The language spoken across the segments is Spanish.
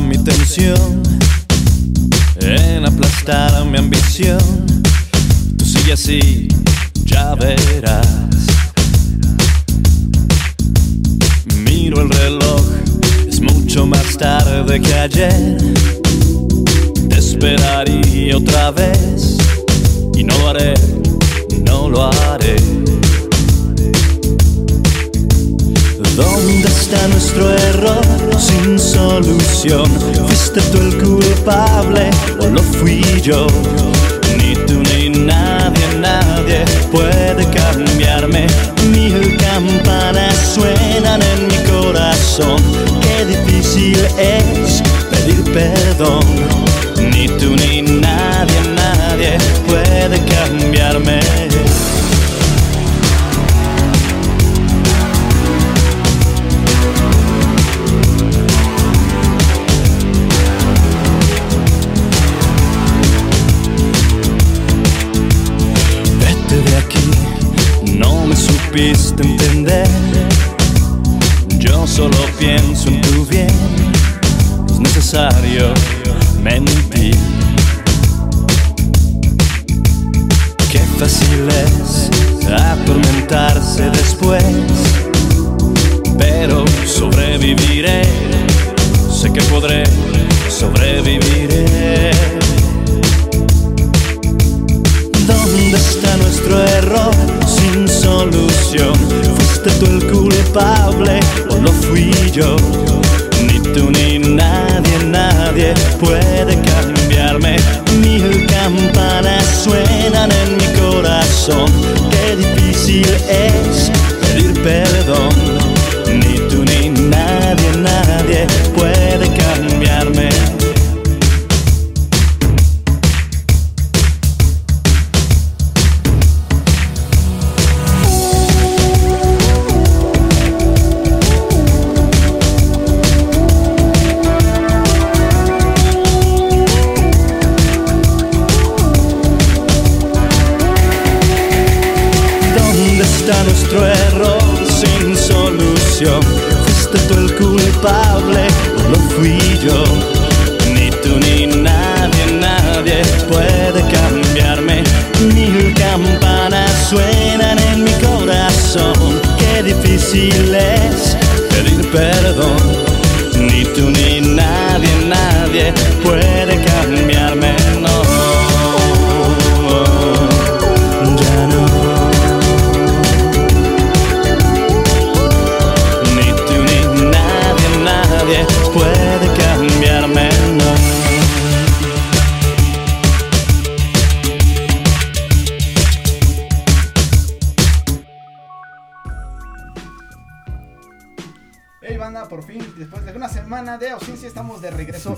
Mi tensión, en aplastar mi ambición. Tú sigue así, ya verás. Miro el reloj, es mucho más tarde que ayer. Te esperaría otra vez y no lo haré, no lo haré. ¿Dónde está nuestro error sin solución? ¿Fuiste tú el culpable o lo fui yo? Ni tú ni nadie, nadie puede cambiarme. Mil campanas suenan en mi corazón. Qué difícil es pedir perdón. Ni tú ni nadie, nadie puede cambiarme. Necesario mentir. Qué fácil es atormentarse después, pero sobreviviré, sé que podré, sobreviviré. ¿Dónde está nuestro error sin solución? ¿Fuiste tú el culpable o lo fui yo? Ni tú ni nadie, nadie puede cambiarme. Mil campanas suenan en mi corazón. Qué difícil es pedir perdón.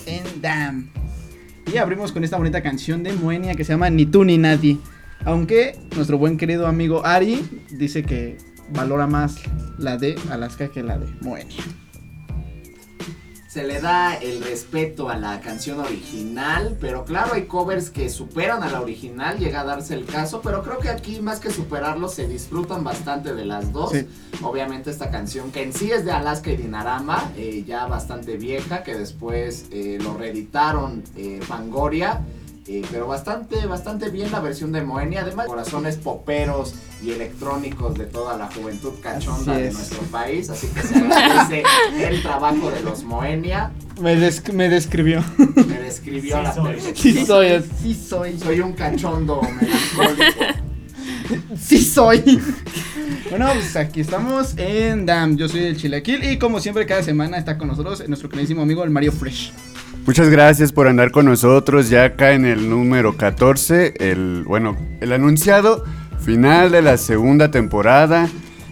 En Dam. Y abrimos con esta bonita canción de Moenia que se llama Ni tú ni nadie. Aunque nuestro buen querido amigo Ari dice que valora más la de Alaska que la de Moenia. Se le da el respeto a la canción original, pero claro, hay covers que superan a la original, llega a darse el caso, pero creo que aquí más que superarlo se disfrutan bastante de las dos. Sí. Obviamente esta canción que en sí es de Alaska y Dinarama, eh, ya bastante vieja, que después eh, lo reeditaron eh, Fangoria. Eh, pero bastante, bastante bien la versión de Moenia, además corazones poperos y electrónicos de toda la juventud cachonda de es. nuestro país, así que se agradece el trabajo de los Moenia, Me, des- me describió. me describió a la perfección. Sí soy, sí soy. Soy un cachondo melancólico. Sí soy. Bueno, pues aquí estamos en DAM. Yo soy el Chilaquil y como siempre cada semana está con nosotros nuestro queridísimo amigo el Mario Fresh. Muchas gracias por andar con nosotros ya acá en el número 14, el bueno, el anunciado final de la segunda temporada.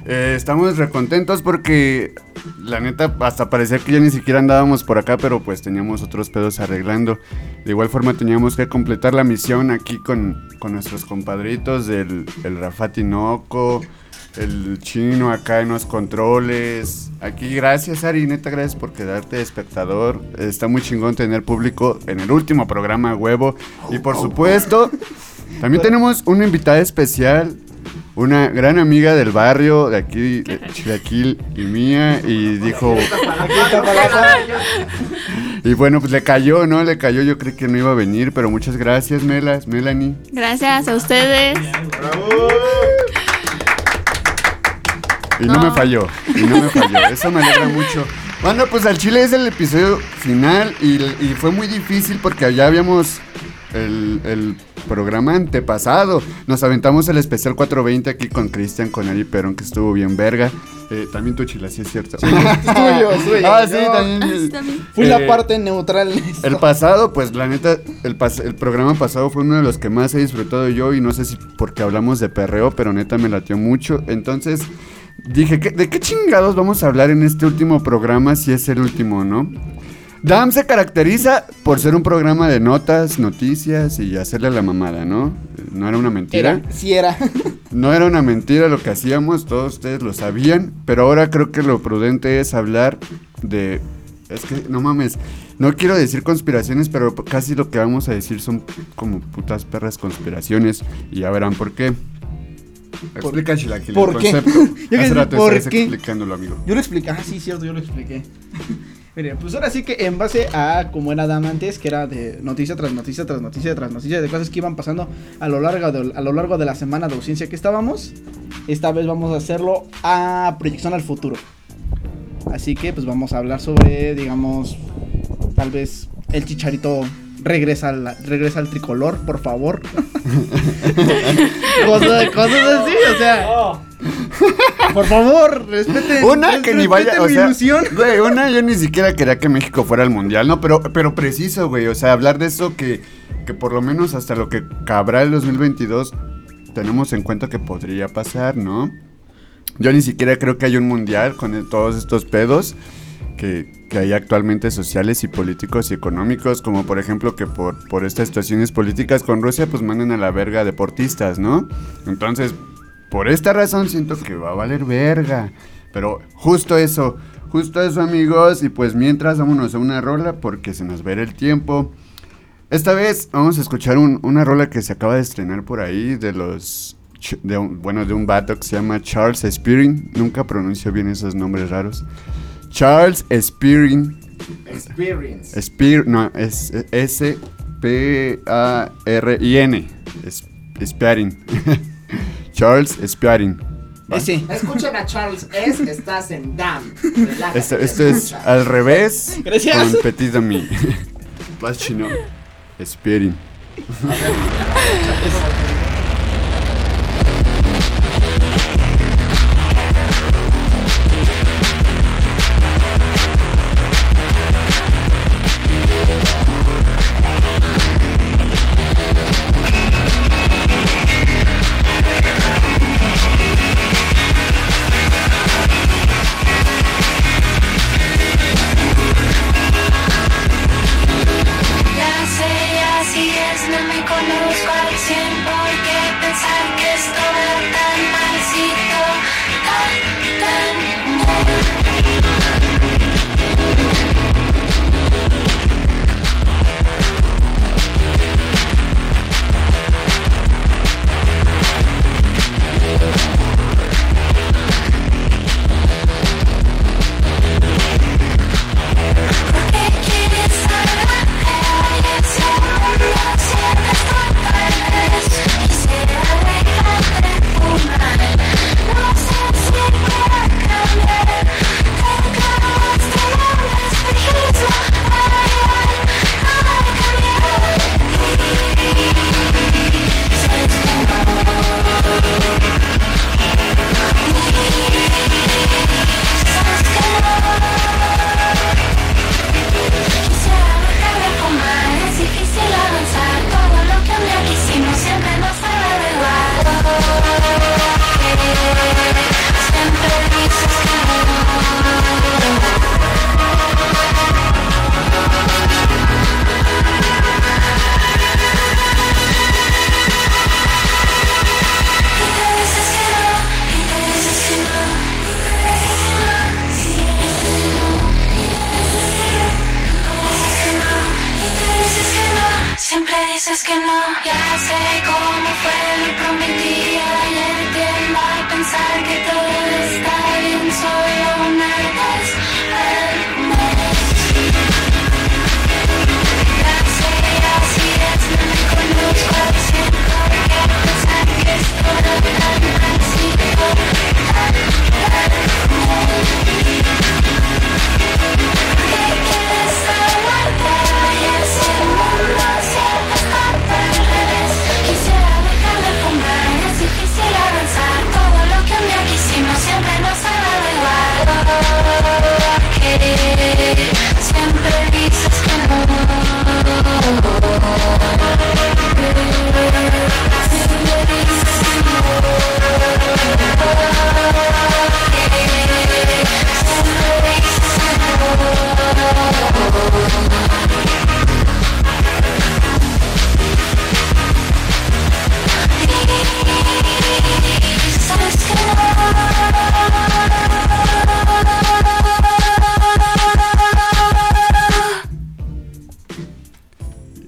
Eh, estamos recontentos porque la neta hasta parecía que ya ni siquiera andábamos por acá, pero pues teníamos otros pedos arreglando. De igual forma teníamos que completar la misión aquí con, con nuestros compadritos del el Rafa Tinoco, el chino acá en los controles. Aquí gracias Ari, neta gracias por quedarte de espectador. Está muy chingón tener público en el último programa huevo. Y por supuesto, también tenemos una invitada especial. Una gran amiga del barrio de aquí, de Chilaquil y mía, y dijo, y bueno, pues le cayó, ¿no? Le cayó, yo creí que no iba a venir, pero muchas gracias, Melas, Melanie. Gracias a ustedes. Y no. No. me falló, y no me falló, eso me alegra mucho. Bueno, pues al Chile es el episodio final y, y fue muy difícil porque ya habíamos el, el programa antepasado. Nos aventamos el especial 420 aquí con Cristian, con Ari Perón, que estuvo bien verga. Eh, también tu chila, sí es cierto. Es tuyo, es tuyo. Ah, sí, también. también. Fui Eh, la parte neutral. esto. El pasado, pues la neta, el, pas- el programa pasado fue uno de los que más he disfrutado yo y no sé si porque hablamos de perreo, pero neta me latió mucho. Entonces dije, ¿qué- ¿de qué chingados vamos a hablar en este último programa si es el último, no? DAM se caracteriza por ser un programa de notas, noticias y hacerle la mamada, ¿no? No era una mentira. Era, sí era. No era una mentira lo que hacíamos, todos ustedes lo sabían, pero ahora creo que lo prudente es hablar de... Es que, no mames, no quiero decir conspiraciones, pero casi lo que vamos a decir son como putas perras conspiraciones y ya verán por qué. Explica, Chilaquil, ¿por el qué? concepto. Yo Hace rato ¿por qué? explicándolo, amigo. Yo lo expliqué. Ah, sí, cierto, yo lo expliqué. Mire, pues ahora sí que en base a como era Dama antes, que era de noticia tras noticia tras noticia tras noticia, de cosas que iban pasando a lo largo de, a lo largo de la semana de ausencia que estábamos, esta vez vamos a hacerlo a proyección al futuro. Así que pues vamos a hablar sobre, digamos, tal vez el chicharito regresa al, regresa al tricolor, por favor. cosas, cosas así, o sea. Por favor, respeten. Una que ni vaya, respeten o mi sea, ilusión. güey, una yo ni siquiera quería que México fuera al mundial, no, pero, pero preciso, güey, o sea, hablar de eso que, que por lo menos hasta lo que cabrá el 2022 tenemos en cuenta que podría pasar, ¿no? Yo ni siquiera creo que haya un mundial con el- todos estos pedos que, que hay actualmente sociales y políticos y económicos, como por ejemplo que por, por estas situaciones políticas con Rusia pues mandan a la verga deportistas, ¿no? Entonces, por esta razón siento que va a valer verga. Pero justo eso, justo eso amigos, y pues mientras vámonos a una rola porque se nos verá el tiempo. Esta vez vamos a escuchar un- una rola que se acaba de estrenar por ahí de los... De un- bueno, de un vato que se llama Charles Spearing. Nunca pronuncio bien esos nombres raros. Charles Spearing. Experience. Spear, no, es S-P-A-R-I-N. Spearing. Charles Spearing. Ese. Escuchen a Charles S. Estás en DAM. Esto, esto es al revés Gracias. con Petit Ami. Vas chino. Spearing.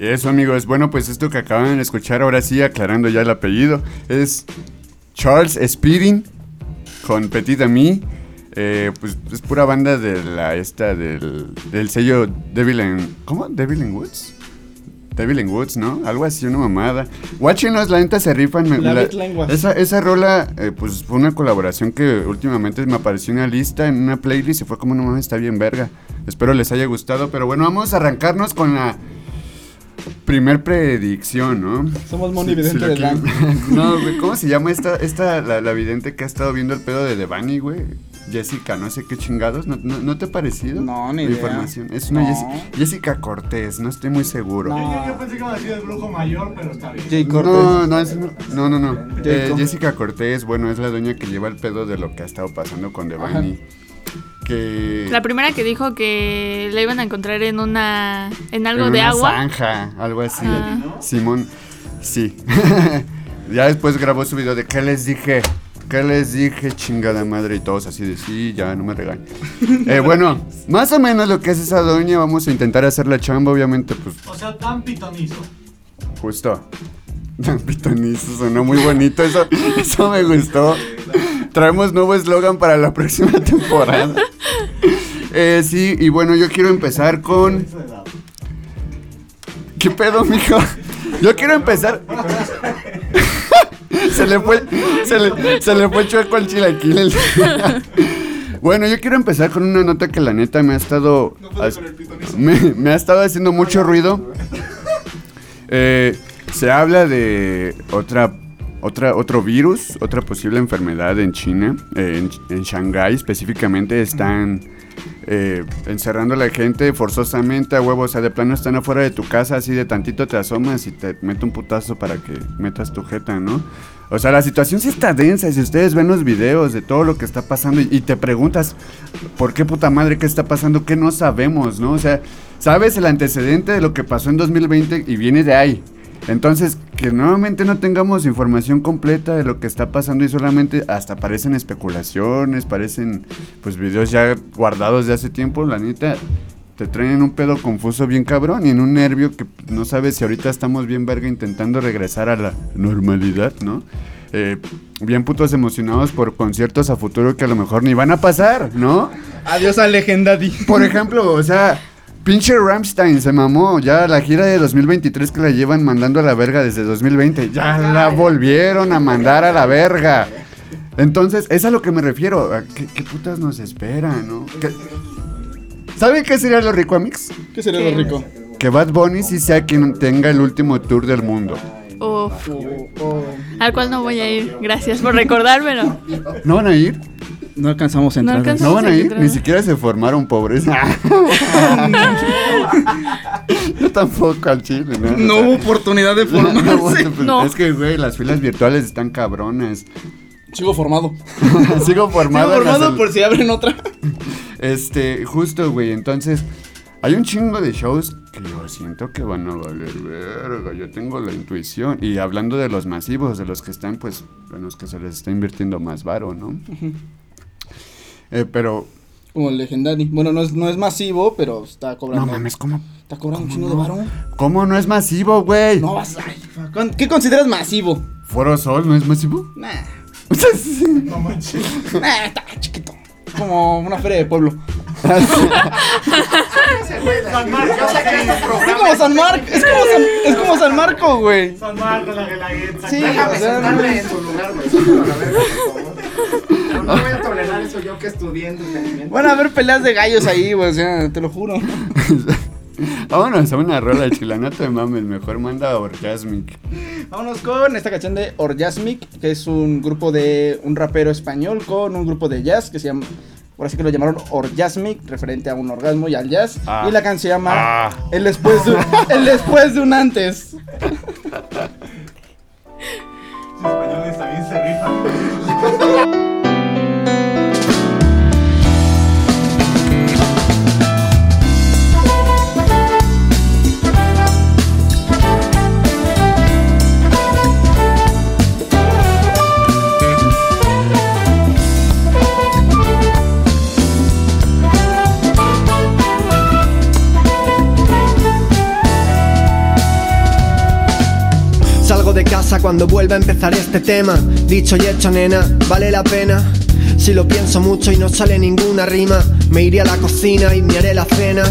Eso, amigos. Bueno, pues esto que acaban de escuchar, ahora sí, aclarando ya el apellido, es Charles Speeding con Petit Ami. Eh, pues es pura banda de la esta del, del sello Devil in ¿Cómo? Devil in Woods. Devil in Woods, ¿no? Algo así, una mamada. Watchenos, la neta se rifan. me- La esa, esa rola, eh, pues fue una colaboración que últimamente me apareció en una lista, en una playlist y fue como, no mames, está bien verga. Espero les haya gustado, pero bueno, vamos a arrancarnos con la primer predicción, ¿no? Somos Moni Vidente lo de Dan. No, güey, ¿cómo se llama esta, esta la, la vidente que ha estado viendo el pedo de Devani, güey? Jessica, no sé qué chingados, ¿no, no, no te ha parecido? No, ni La idea. información. Es una No. Jessica, Jessica Cortés, no estoy muy seguro. No. Yo pensé que iba a decir el brujo mayor, pero está bien. Jay Cortés. No, no, es- no, no, no. Eh. Jessica Cortés, bueno, es la dueña que lleva el pedo de lo que ha estado pasando con Devani. Que... La primera que dijo que la iban a encontrar en una. en algo en de una agua. zanja, algo así. Ah. Simón, sí. ya después grabó su video de ¿qué les dije? ¿Qué les dije? Chingada madre y todos así de sí, ya no me regañen. Eh, bueno, más o menos lo que es esa doña, vamos a intentar hacer la chamba, obviamente, pues O sea, tan pitonizo. justo. Pitonizo, sonó muy bonito, eso, eso me gustó. Traemos nuevo eslogan para la próxima temporada. Eh, sí, y bueno, yo quiero empezar con... ¿Qué pedo, mijo? Yo quiero empezar... se le fue, se le, se le fue chueco al chilaquil. bueno, yo quiero empezar con una nota que la neta me ha estado... me, me ha estado haciendo mucho ruido. Eh, se habla de otra, otra, otro virus, otra posible enfermedad en China, eh, en, en Shanghái específicamente están eh, encerrando a la gente forzosamente a huevos, o sea, de plano están afuera de tu casa, así de tantito te asomas y te mete un putazo para que metas tu jeta, ¿no? O sea, la situación sí está densa y si ustedes ven los videos de todo lo que está pasando y, y te preguntas, ¿por qué puta madre qué está pasando? ¿Qué no sabemos, no? O sea, sabes el antecedente de lo que pasó en 2020 y viene de ahí. Entonces, que nuevamente no tengamos información completa de lo que está pasando y solamente hasta parecen especulaciones, parecen pues videos ya guardados de hace tiempo, la neta, te traen en un pedo confuso bien cabrón y en un nervio que no sabes si ahorita estamos bien verga intentando regresar a la normalidad, ¿no? Eh, bien putos emocionados por conciertos a futuro que a lo mejor ni van a pasar, ¿no? Adiós a Legendaddy. Por ejemplo, o sea, pinche Ramstein se mamó. Ya la gira de 2023 que la llevan mandando a la verga desde 2020. Ya la volvieron a mandar a la verga. Entonces, es a lo que me refiero. ¿A ¿Qué, qué putas nos esperan, no? ¿Qué- ¿Saben qué sería lo rico, Amix? ¿Qué sería lo rico? Que Bad Bunny sí sea quien tenga el último tour del mundo. Uf, al cual no voy a ir. Gracias por recordármelo. ¿No van a ir? No alcanzamos a No entrar. alcanzamos. No van a ir. entrar. Ni siquiera se formaron pobres. Yo tampoco al chile, ¿no? No hubo oportunidad de formarse. No. Es que, güey, las filas virtuales están cabronas. Sigo formado. Sigo formado. Sigo formado por si abren otra. Este, justo, güey. Entonces, hay un chingo de shows que yo siento que van a valer verga. Yo tengo la intuición. Y hablando de los masivos, de los que están, pues, en los que se les está invirtiendo más varo, ¿no? Eh, pero, Como el Legendaddy. Bueno, no es, no es masivo, pero está no cobrando mames, ¿cómo? Está cobrando un chingo de varo. ¿Cómo no es masivo, güey? No vas ¿con- ¿Qué consideras masivo? ¿Foro Sol no es masivo? Nah, No manches. nah, está chiquito. Como una feria de pueblo. Es como San Marco, es como San, es como San Marco, güey. San Marcos, la Guelaguetza. Sí, Déjame o sea, sentarme en su lugar, güey. No, voy a tolerar eso yo que estudié entretenimiento. Van a haber peleas de gallos ahí, güey, o sea, te lo juro. Vámonos a una rola chila, no te mames, mejor manda Orgasmic. Vámonos con esta canción de Orgasmic, que es un grupo de un rapero español con un grupo de jazz que se llama, por así que lo llamaron Orgasmic, referente a un orgasmo y al jazz. Ah. Y la canción se llama Ah. El después de, el después de un antes. de casa cuando vuelva a empezar este tema. Dicho y hecho, nena, vale la pena. Si lo pienso mucho y no sale ninguna rima, me iré a la cocina y me haré la cena.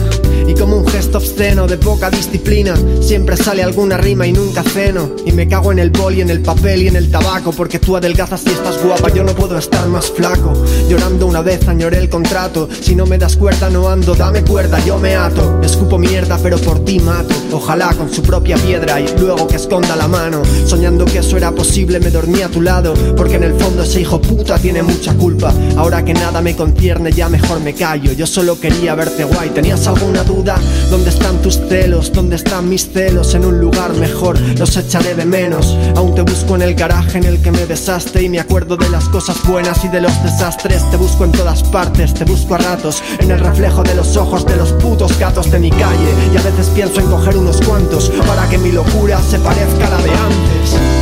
Y como un gesto obsceno de poca disciplina, siempre sale alguna rima y nunca ceno. Y me cago en el bol y en el papel y en el tabaco, porque tú adelgazas y estás guapa, yo no puedo estar más flaco. Llorando una vez añoré el contrato, si no me das cuerda no ando, dame cuerda, yo me ato. Escupo mierda, pero por ti mato. Ojalá con su propia piedra y luego que esconda la mano. Soñando que eso era posible, me dormí a tu lado, porque en el fondo ese hijo puta tiene mucha culpa. Ahora que nada me concierne, ya mejor me callo. Yo solo quería verte guay. ¿Tenías alguna duda? ¿Dónde están tus celos? ¿Dónde están mis celos? En un lugar mejor, los echaré de menos. Aún te busco en el garaje en el que me besaste y me acuerdo de las cosas buenas y de los desastres. Te busco en todas partes, te busco a ratos, en el reflejo de los ojos de los putos gatos de mi calle. Y a veces pienso en coger unos cuantos para que mi locura se parezca a la de antes.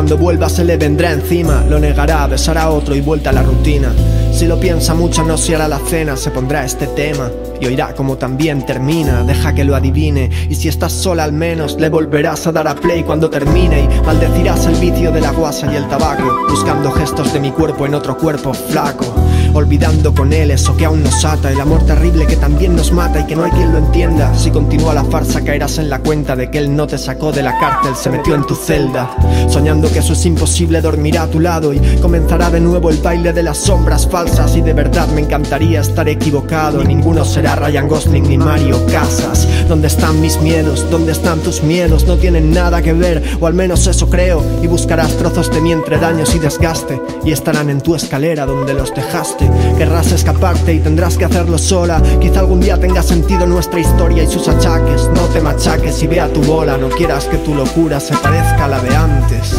Cuando vuelva se le vendrá encima. Lo negará, besará a otro y vuelta a la rutina. Si lo piensa mucho no se hará la cena, se pondrá este tema y oirá como también termina. Deja que lo adivine y si estás sola al menos le volverás a dar a play cuando termine y maldecirás el vicio de la guasa y el tabaco, buscando gestos de mi cuerpo en otro cuerpo flaco. Olvidando con él eso que aún nos ata, el amor terrible que también nos mata y que no hay quien lo entienda. Si continúa la farsa caerás en la cuenta de que él no te sacó de la cárcel, se metió en tu celda. Soñando que eso es imposible, dormirá a tu lado y comenzará de nuevo el baile de las sombras falsas. Y de verdad me encantaría estar equivocado, ninguno será Ryan Gosling ni Mario Casas. ¿Dónde están mis miedos? ¿Dónde están tus miedos? No tienen nada que ver, o al menos eso creo. Y buscarás trozos de mí entre daños y desgaste, y estarán en tu escalera donde los dejaste. Querrás escaparte y tendrás que hacerlo sola. Quizá algún día tenga sentido nuestra historia y sus achaques. No te machaques y vea tu bola, no quieras que tu locura se parezca a la de antes.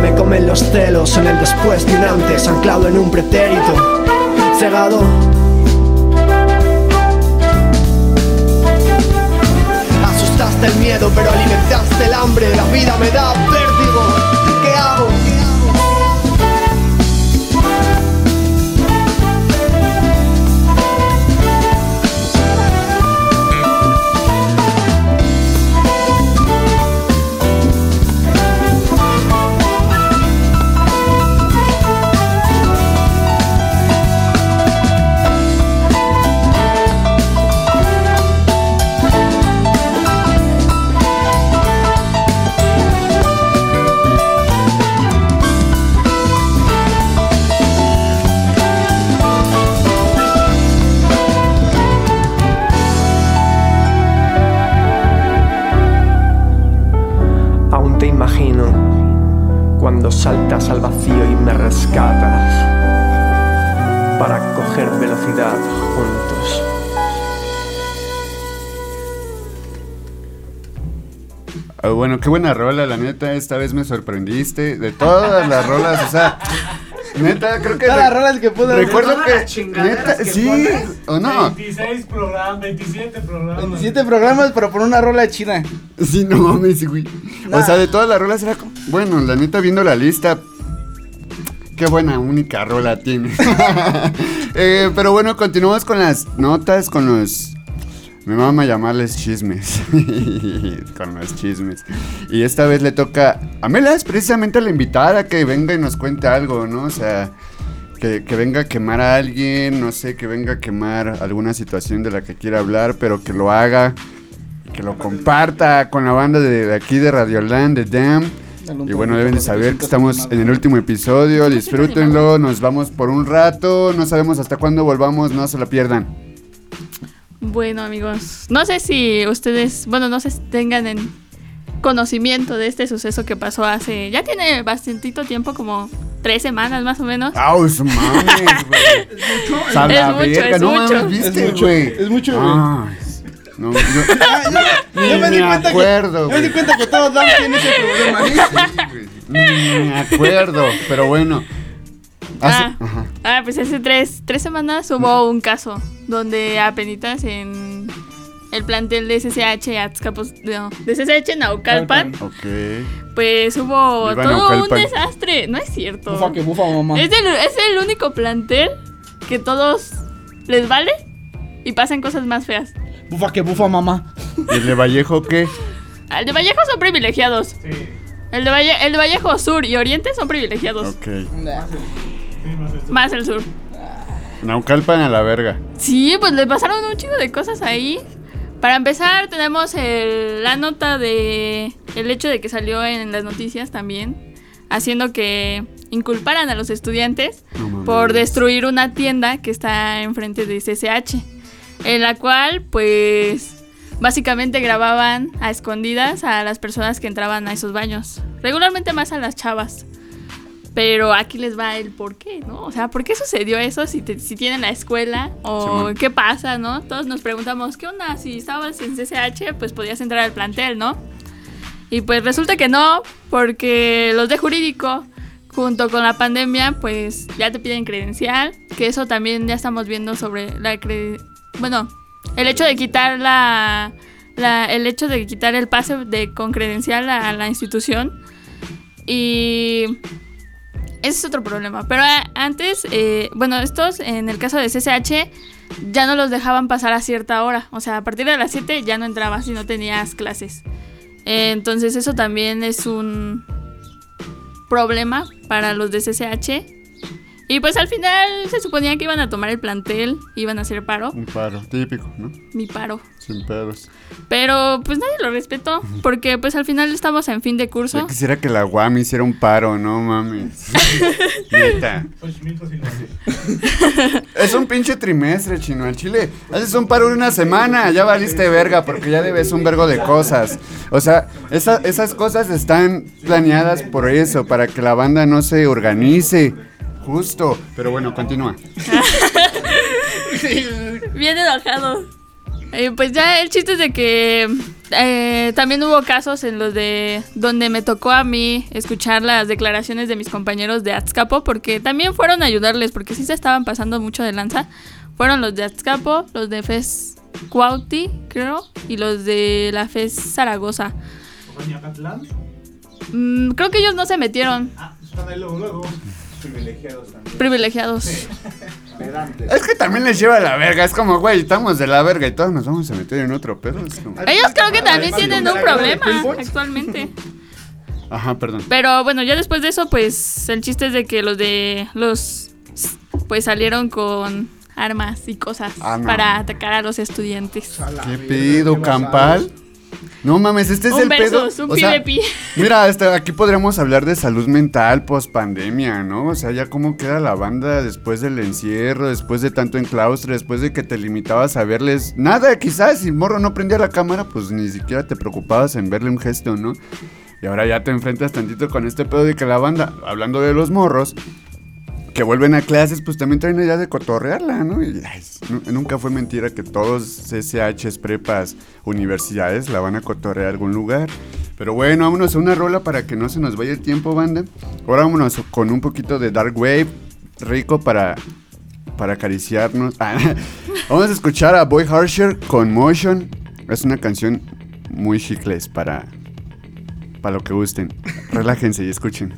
Me comen los celos en el después de un antes, anclado en un pretérito, cegado. Asustaste el miedo, pero alimentaste el hambre. La vida me da coger velocidad juntos. Ah, bueno, qué buena rola, la neta. Esta vez me sorprendiste. De todas las rolas, o sea, neta, creo que. Todas las rolas que pude Recuerdo que. Neta, que sí, pones. o no. 26 programas, 27 programas. 27 programas, pero por una rola china. Sí, no mames, güey. O Nah. sea, de todas las rolas era como. Bueno, la neta, viendo la lista. Qué buena única rola tiene. Eh, pero bueno, continuamos con las notas, con los. Me mama llamarles chismes. con los chismes. Y esta vez le toca a Melas, precisamente a la invitada, que venga y nos cuente algo, ¿no? O sea, que, que venga a quemar a alguien, no sé, que venga a quemar alguna situación de la que quiera hablar, pero que lo haga que lo comparta con la banda de, de aquí de Radioland, de Dam. Y bueno, deben de saber que estamos en el último episodio, disfrútenlo, nos vamos por un rato, no sabemos hasta cuándo volvamos, no se la pierdan. Bueno, amigos, no sé si ustedes, bueno, no sé si tengan en conocimiento de este suceso que pasó hace, ya tiene bastantito tiempo, como tres semanas más o menos. ¡Au, su mames, güey! Es mucho, verga, es no mucho. mames, ¿viste, Es mucho, güey? es mucho, güey. No, yo, Yo Ni me acuerdo, que, yo me di cuenta que todos Dan tienen ese problema. sí, me acuerdo, pero bueno. Hace- Ah. ajá. Ah, pues hace tres, tres semanas hubo un caso donde apenitas en el plantel de SSH Azcapotzalco, no, de SSH Naucalpan, Ok. pues hubo Viva todo un desastre. No es cierto. Bufa que bufa, mamá. Es el, es el único plantel que todos les vale y pasan cosas más feas. Bufa que bufa, mamá. ¿Y el de Vallejo qué? El de Vallejo son privilegiados. Sí, El de, Valle- el de Vallejo Sur y Oriente son privilegiados. Ok. sí, más el sur. Naucalpan a la verga. Sí, pues le pasaron un chingo de cosas ahí. Para empezar, tenemos el- la nota de el hecho de que salió en las noticias también, haciendo que inculparan a los estudiantes No por destruir una tienda que está enfrente de CCH, en la cual, pues, básicamente grababan a escondidas a las personas que entraban a esos baños, regularmente más a las chavas. Pero aquí les va el por qué, ¿no? O sea, ¿por qué sucedió eso si, te- si tienen la escuela? ¿O qué pasa, no? Todos nos preguntamos, ¿qué onda? Si estabas en CCH, pues podías entrar al plantel, ¿no? Y pues resulta que no, porque los de jurídico, junto con la pandemia, pues ya te piden credencial, que eso también ya estamos viendo sobre la cre- Bueno, el hecho de quitar la... el hecho de quitar el pase de, con credencial a la institución. Y ese es otro problema. Pero a- antes, eh, bueno, estos en el caso de CCH ya no los dejaban pasar a cierta hora. O sea, a partir de las 7 ya no entrabas si no tenías clases. Eh, entonces eso también es un problema para los de CCH. Y pues al final se suponía que iban a tomar el plantel, iban a hacer paro, Un paro, típico, ¿no? mi paro. Sin pedos. Pero pues nadie lo respetó, porque pues al final estamos en fin de curso. Yo quisiera que la UAM hiciera un paro, no mames. Neta. Xochimilco sin decir. Es un pinche trimestre, chino. Al chile, haces un paro de una semana, ya valiste verga, porque ya debes un vergo de cosas. O sea, esa- esas cosas están planeadas por eso, para que la banda no se organice. Justo. Pero bueno, continúa. Bien enojado. Eh, pues ya el chiste es de que eh, también hubo casos en los de donde me tocó a mí escuchar las declaraciones de mis compañeros de Azcapo, porque también fueron a ayudarles, porque sí se estaban pasando mucho de lanza. Fueron los de Azcapo, los de FES Cuauti, creo, y los de la FES Zaragoza. Mm, creo que ellos no se metieron, Ah, están ahí luego, luego. Privilegiados también. privilegiados. Es que también les lleva la verga. Es como, güey, estamos de la verga y todos nos vamos a meter en otro pedo. Es como- Ellos creo que también tienen ¿de un problema actualmente. Ajá, perdón. Pero bueno, ya después de eso, pues el chiste es de que los de los pues salieron con armas y cosas Ah, no. para atacar a los estudiantes. ¿Qué pedo, Campal? No mames, este es un el pedo. versus, un o sea. Mira, hasta aquí podríamos hablar de salud mental post pandemia, ¿no? O sea, ya cómo queda la banda después del encierro, después de tanto enclaustre, después de que te limitabas a verles nada, quizás si morro no prendía la cámara, pues ni siquiera te preocupabas en verle un gesto, ¿no? Y ahora ya te enfrentas tantito con este pedo de que la banda, hablando de los morros, que vuelven a clases, pues también traen la idea de cotorrearla, ¿no? Y nunca fue mentira que todos CCHs, prepas, universidades la van a cotorrear a algún lugar. Pero bueno, vámonos a una rola para que no se nos vaya el tiempo, banda. Ahora vámonos con un poquito de Dark Wave, rico para, para acariciarnos. Ah, Vamos a escuchar a Boy Harsher con Motion. Es una canción muy chicles para, para lo que gusten. Relájense y escuchen.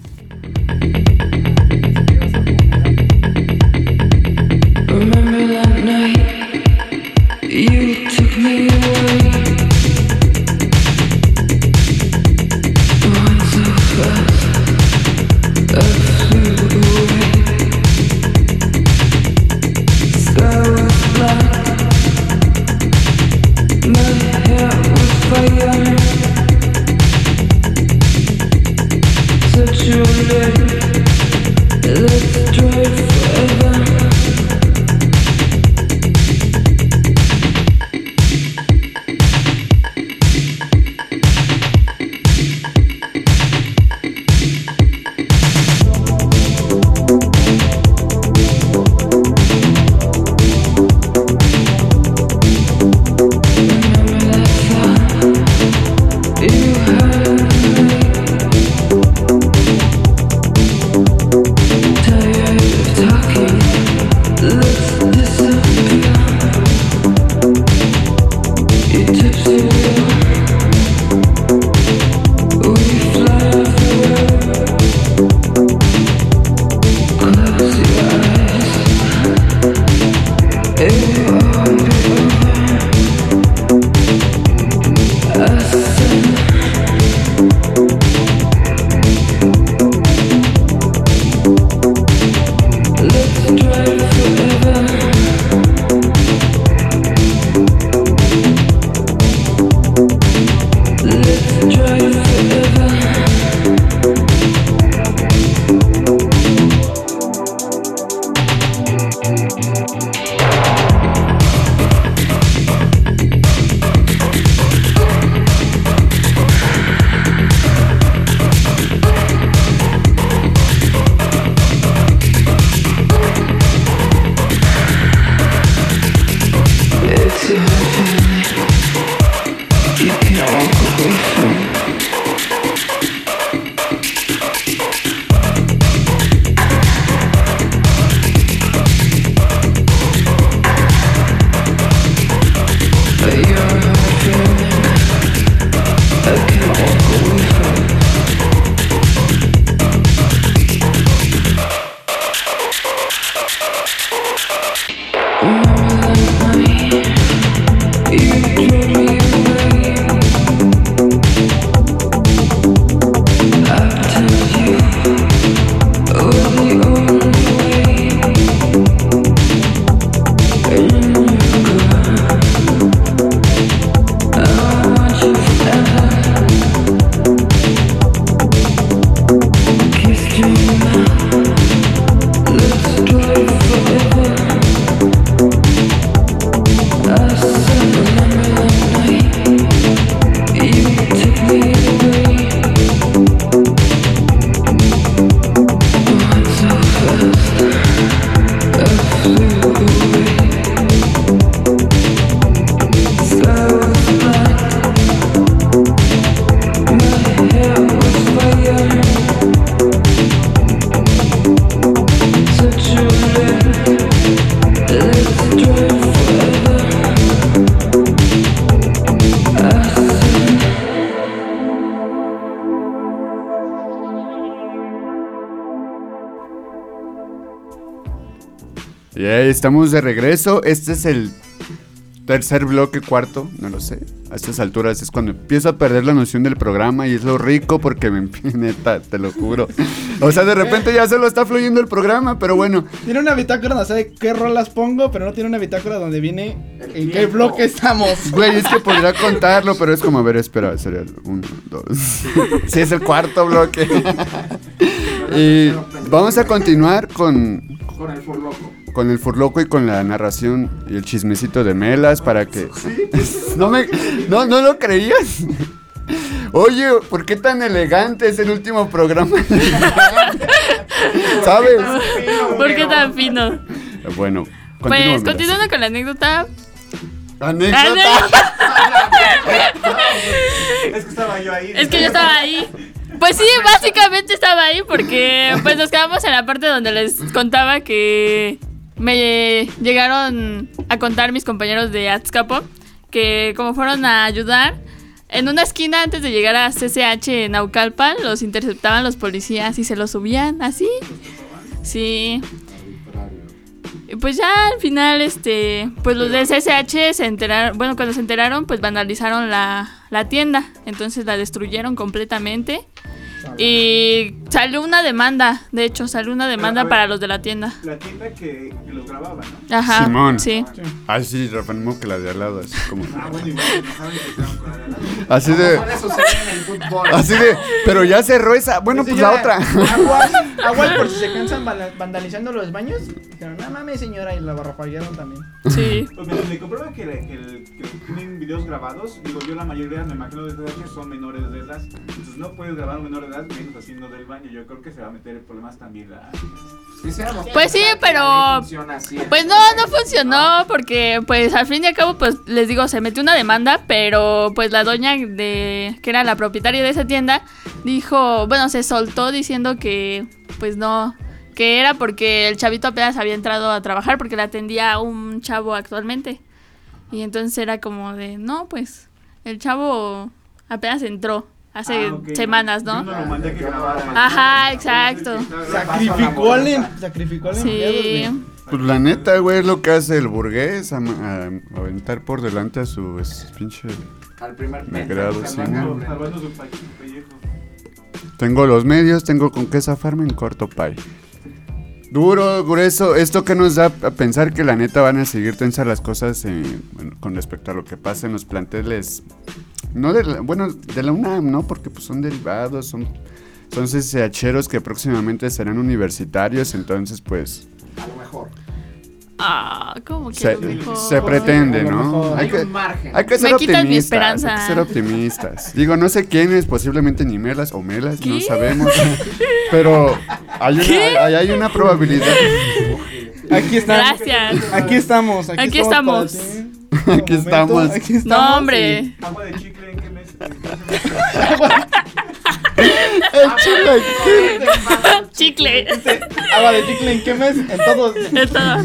Estamos de regreso. Este es el tercer bloque, cuarto, no lo sé. A estas alturas es cuando empiezo a perder la noción del programa y es lo rico porque me neta, te lo juro. O sea, de repente ya solo está fluyendo el programa, pero bueno. Tiene una bitácora donde sabe qué rolas pongo, pero no tiene una bitácora donde viene en qué bloque estamos. Güey, es que podría contarlo, pero es como, a ver, espera, sería el uno, dos. Sí, es el cuarto bloque. y vamos a continuar con. Con el furloco y con la narración y el chismecito de Melas para que... no, me, no, no lo creías. Oye, ¿por qué tan elegante es el último programa? ¿Sabes? ¿Por qué tan fino? Bueno, Pues continuando con la anécdota. Anécdota. Es que estaba yo ahí. Es que yo estaba ahí. Pues sí, básicamente estaba ahí porque pues nos quedamos en la parte donde les contaba que me llegaron a contar mis compañeros de Azcapo que como fueron a ayudar en una esquina antes de llegar a CCH en Naucalpan los interceptaban los policías y se los subían así. Sí. Y pues ya al final, este, pues los del CSH se enteraron, bueno, cuando se enteraron, pues vandalizaron la, la tienda, entonces la destruyeron completamente. Y salió una demanda, de hecho, salió una demanda para los de la tienda. La tienda que, que los grababa, ¿no? Ajá, Simón. sí. Ah, sí, Rafael Mo que la de al lado, así como. Ah, bueno, igual, no saben que quedaron con la Así de. Así de. Pero ya cerró esa. Bueno, pues la otra. Aguas, aguas por si se cansan vandalizando los baños. Dijeron, no mames, señora, y la barrafallaron también. Sí. Pues me, me comprueba que, que, el- que tienen videos grabados. Digo, yo la mayoría, me imagino de son menores de edad. Entonces no puedes grabar a un menor de edad menos haciendo del baño. Yo creo que se va a meter en problemas también la... Pues sí, pero-. Pues no, no funcionó porque pues al fin y al cabo pues les digo, se metió una demanda, pero pues la doña de que era la propietaria de esa tienda dijo, bueno, se soltó diciendo que pues no, que era porque el chavito apenas había entrado a trabajar porque la atendía un chavo actualmente. Y entonces era como de, no, pues el chavo apenas entró hace Ah, semanas, Yo ¿no? no lo mandé a que grabara. Ajá, exacto. Sacrificó al, em- sacrificó al Sí. Pues la neta, güey, es lo que hace el burgués. am- a- aventar por delante a su es- pinche. Al primer salvando- sí. Tengo los medios, tengo con qué zafarme en corto pay. Duro, grueso. Esto que nos da a pensar que la neta van a seguir tensas las cosas eh, bueno, con respecto a lo que pasa en los planteles. No de la- bueno, de la UNAM, ¿no? Porque pues son derivados, son, son CCHeros que próximamente serán universitarios. Entonces, pues A lo mejor. Ah, ¿cómo que se, lo mejor? se pretende, ¿no? Hay Hay que, un margen. hay que ser Me quitan mi optimistas. Hay esperanza. que ser optimistas. Digo, no sé quiénes, posiblemente ni Melas o Melas, no ¿Qué? sabemos. Pero hay una, hay, hay una probabilidad. Aquí estamos. Gracias. Aquí estamos. Aquí, Aquí estamos. Aquí estamos. Aquí estamos. No, hombre. Agua de chicle. El aquí. Chicle. y- Agua de chicle, ¿en qué mes? En todos. Todo.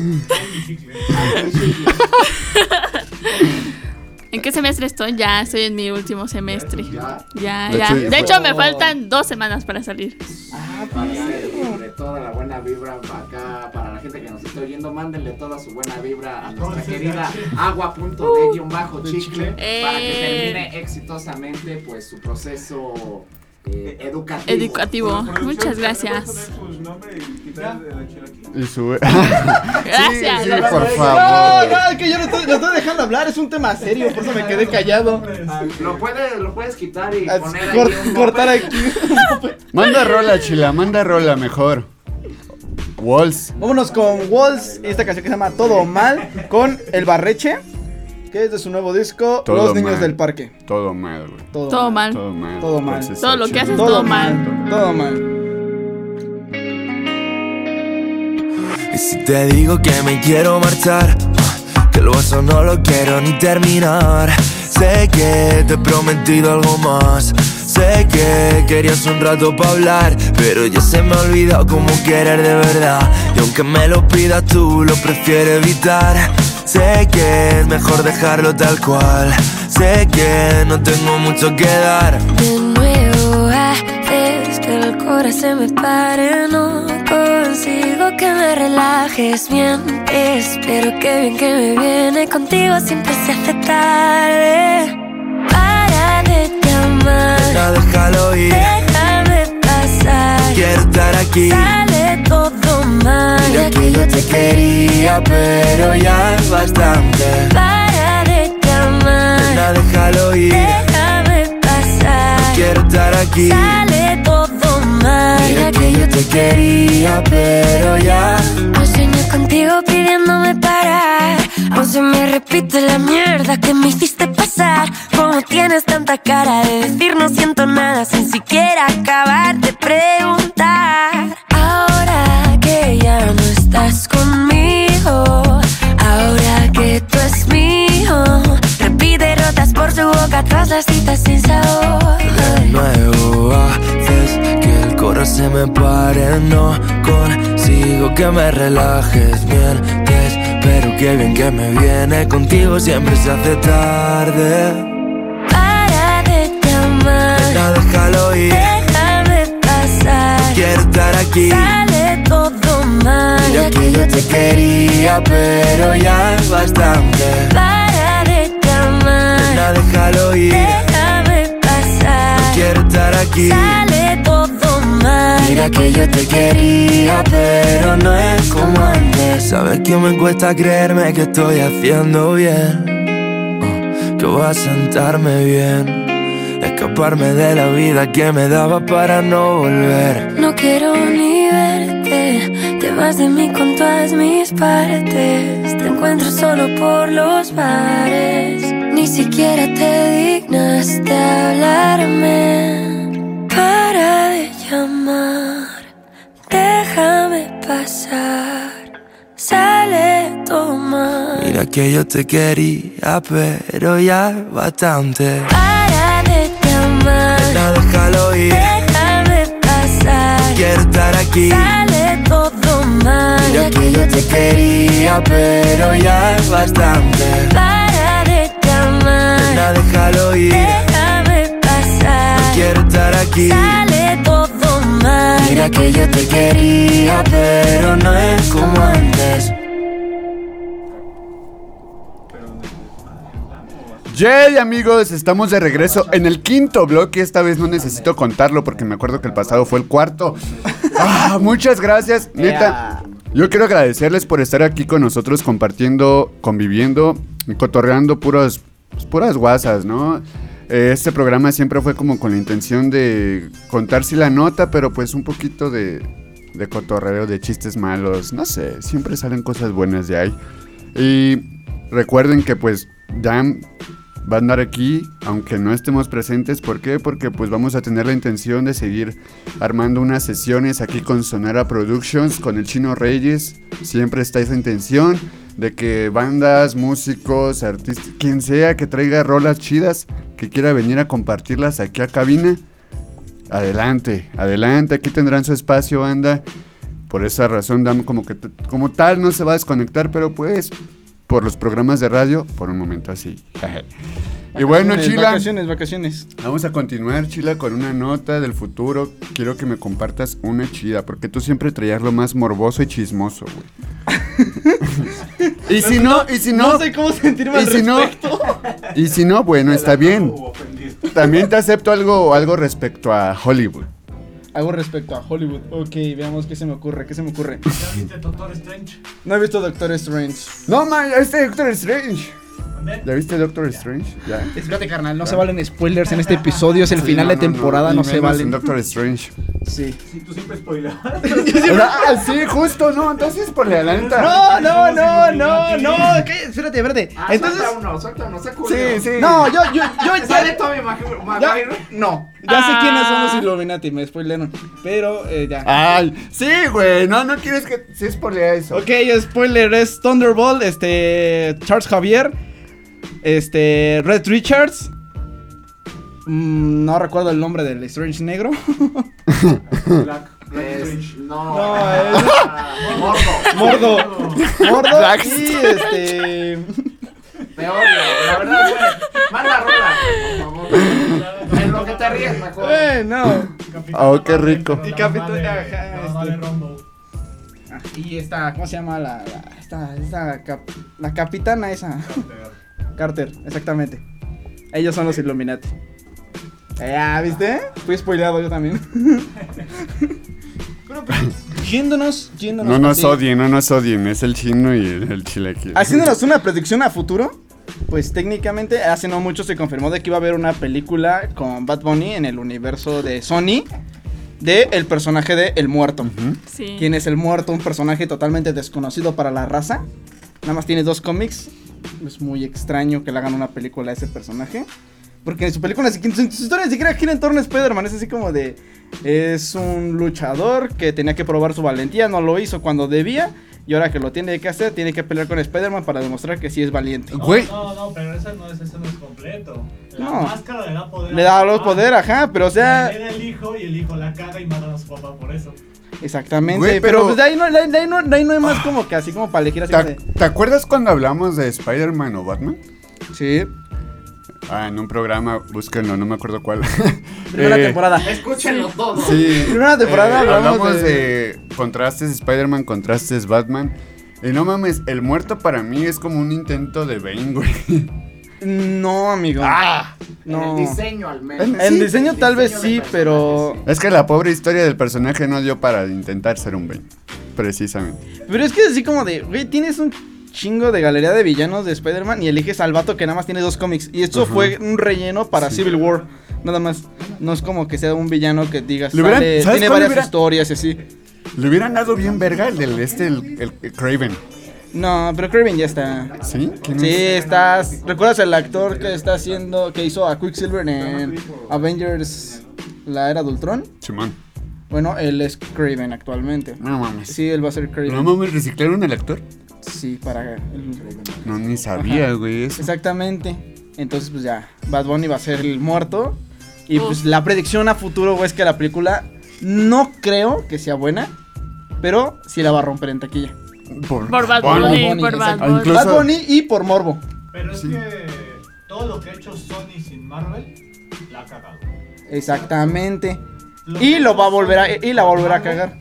¿En qué semestre estoy? Ya estoy en mi último semestre. Ya. Ya, De ya. hecho- De hecho, me faltan dos semanas para salir. Para darle toda la buena vibra para acá, para la gente que nos está oyendo, mándenle toda su buena vibra a nuestra querida agua.de guion bajo chicle para que Eh. termine exitosamente pues su proceso eh, educativo. Educativo. Muchas ¿podemos gracias. y su... Gracias. Sí, sí, por No, favor. no, es que yo lo estoy, lo estoy dejando hablar. Es un tema serio. Por eso me quedé callado. Lo puedes, lo puedes quitar y Ah, poner cor- ahí un cortar aquí. Manda rola, chila, manda rola mejor. Walls. Vámonos con Walls y esta canción que se llama Todo Mal con El Barreche, que es de su nuevo disco Todo Los Niños Mal. del Parque. Todo mal, güey. Todo, Todo mal. Todo mal. Todo mal. Entonces, Todo lo que haces todo mal. Todo mal. Y si te digo que me quiero marchar, que lo eso no lo quiero ni terminar. Sé que te he prometido algo más. Sé que querías un rato para hablar, pero ya se me ha olvidado cómo querer de verdad. Y aunque me lo pidas tú, lo prefiero evitar. Sé que es mejor dejarlo tal cual. Sé que no tengo mucho que dar. De nuevo haces que el corazón se me pare No consigo que me relajes Mientes, pero qué bien que me viene Contigo siempre se hace tarde Para de llamar No, déjalo ir. Déjame pasar Quiero estar aquí. Sale Mira que yo te quería, pero ya es bastante. Para de llamar Nena, déjalo ir. Déjame pasar Quiero estar aquí. Sale todo mal Mira que yo te quería, pero ya. No sueño contigo pidiéndome parar. Aún No se me repite la mierda que me hiciste pasar. Como tienes tanta cara de decir no siento nada sin siquiera acabar de preguntar. Ya no estás conmigo, ahora que tú es mío, repite rotas por su boca tras las citas sin sabor. De nuevo haces que el corazón se me pare No consigo que me relajes. Mientes, pero qué bien que me viene Contigo siempre se hace tarde. Para de llamar, Nena, déjalo ir. Déjame pasar. Quiero estar aquí. Sale mal. Ya que yo te quería pero ya es bastante Para de llamar, Nena, déjalo ir déjame pasar. Quiero estar aquí Sale todo mal. Mira que yo te quería, pero no es como antes. Sabes que me cuesta creerme que estoy haciendo bien. Oh, que voy a sentarme bien. Escaparme de la vida que me daba para no volver. No quiero ni te vas de mí con todas mis partes. Te encuentro solo por los bares, ni siquiera te dignas de hablarme. Para de llamar, déjame pasar, sale todo mal. Mira que yo te quería, pero ya bastante. Para de llamar, déjalo ir. déjame pasar. Quiero estar aquí. Sale. Mira que yo te quería, pero ya es bastante. Para de llamar. Nena, déjalo ir. Déjame pasar. Quiero estar aquí. Sale todo mal. Mira que yo te quería, pero no es como antes. Yay amigos, estamos de regreso en el quinto bloque. Esta vez no necesito contarlo porque me acuerdo que el pasado fue el cuarto. Ah, muchas gracias, neta. Yo quiero agradecerles por estar aquí con nosotros compartiendo, conviviendo, cotorreando puras, pues, puras guasas, ¿no? Eh, Este programa siempre fue como con la intención de contar sí la nota, pero pues un poquito de, de cotorreo, de chistes malos, no sé, siempre salen cosas buenas de ahí. Y recuerden que pues Dan va a andar aquí, aunque no estemos presentes. ¿Por qué? Porque pues vamos a tener la intención de seguir armando unas sesiones aquí con Sonora Productions, con el Chino Reyes. Siempre está esa intención de que bandas, músicos, artistas, quien sea que traiga rolas chidas, que quiera venir a compartirlas aquí a cabina. Adelante, adelante, aquí tendrán su espacio, banda. Por esa razón, Dan como que como tal no se va a desconectar, pero pues por los programas de radio, por un momento así. y bueno, Chila, Vacaciones, vacaciones. vamos a continuar, Chila, con una nota del futuro. Quiero que me compartas una chida, porque tú siempre traías lo más morboso y chismoso, güey. y si no, y si no, No sé cómo sentirme y al si no, y si no, bueno, está bien. También te acepto algo, algo respecto a Hollywood. Algo respecto a Hollywood. Ok, veamos qué se me ocurre, qué se me ocurre. ¿Ya viste Doctor Strange? No he visto Doctor Strange. No, man, viste Doctor Strange. ¿Ya viste Doctor Strange? ¿Ya? Espérate, carnal, no se valen spoilers en este episodio. Es el final de temporada, no, y se menos valen. en Doctor Strange. Sí. Sí, tú siempre spoilabas. ah, sí, justo, no, entonces por la neta. No, no, no, no, no. ¿qué? Espérate, espérate. Ah, Entonces. suelta uno, suelta uno, sé Sí, Julio. sí. No, yo, yo, yo Sale ya. Tommy Mag- Maguire. no, ya sé quiénes son los Illuminati, me spoileron. Pero eh, ya. Ay, sí, güey, no, no quieres que se spoilea eso. Ok, spoiler es Thunderbolt, este. Charles Javier, este. Red Richards. mm, no recuerdo el nombre del Strange Negro. Black. Es- Strange. no, No, ah, Mordo. Mordo. Mordo. Y este. Te odio, la verdad, güey. Manda rola, por favor. En lo que te ríes, mejor. Eh, no. Oh, qué rico. Y Capitán. ajá, este. Ah, Y esta, ¿cómo se llama la, la- esta, esta cap- la capitana esa? Carter, exactamente. Ellos son los Illuminati. Ya, ¿viste? Fui spoileado yo también. Pero, pues, yéndonos, yéndonos. No nos odien, no nos odien, es el chino y el, el chilequil. Haciéndonos una predicción a futuro, pues técnicamente hace no mucho se confirmó de que iba a haber una película con Bad Bunny en el universo de Sony de el personaje de El Muerto. Sí. ¿Quién es el muerto? Un personaje totalmente desconocido para la raza. Nada más tiene dos cómics. Es muy extraño que le hagan una película a ese personaje. Porque en su película, ni siquiera- su, historia ni siquiera gira en torno a Spider-Man. Es así como de. Es un luchador que tenía que probar su valentía, no lo hizo cuando debía. Y ahora que lo tiene que hacer, tiene que pelear con Spider-Man para demostrar que sí es valiente. No, Güey. no, no, pero ese no es, ese no es completo. La No. máscara le da poder. Le da los poder, ajá, pero o sea. Le da el hijo y el hijo la caga y matan a su papá por eso. Exactamente. Güey, pero, pero- pues de ahí, no, de ahí- de ahí no, de ahí no hay más como que así como para elegir así ¿Te, de. te acuerdas cuando hablamos de Spider-Man o Batman? Sí. Ah, en un programa, búsquenlo, no me acuerdo cuál. Primera Eh, temporada. Escúchenlo todo. Sí. Primera temporada Eh, hablamos hablamos de- de... contrastes Spider-Man, contrastes Batman. Y no mames, el muerto para mí es como un intento de Bane, güey. No, amigo. ¡Ah! No. En el diseño al menos. En- En Sí, diseño el tal vez sí, pero. Es que la pobre historia del personaje no dio para intentar ser un Bane. Precisamente. Pero es que es así como de, güey, tienes un chingo de galería de villanos de Spider-Man y eliges al vato que nada más tiene dos cómics. Y esto Ajá. fue un relleno para Civil War. Nada más. No es como que sea un villano que digas, Le hubieran- sale- ¿sabes tiene varias hubiera- historias y así. Le hubieran dado bien verga el del este, el, el- el Craven. No, pero Kraven ya está. ¿Sí? ¿Quién Sí, es? estás. ¿Recuerdas el actor que está haciendo, que hizo a Quicksilver en Avengers, la era de Ultron? Simón. Bueno, él es Kraven actualmente. No mames. Sí, él va a ser Kraven. ¿No mames reciclaron el actor? Sí, para. No, ni sabía, Ajá. güey. eso. Exactamente. Entonces, pues ya, Bad Bunny va a ser el muerto. Y pues la predicción a futuro, güey, es que la película no creo que sea buena, pero sí la va a romper en taquilla. Por Bad Bunny. Bunny, por Bad. Bunny. Incluso- Bad Bunny y por Morbo. Pero es Sí. que todo lo que ha hecho Sony sin Marvel la ha cagado. Exactamente. Lo Y lo va a volver a- y la va a cagar.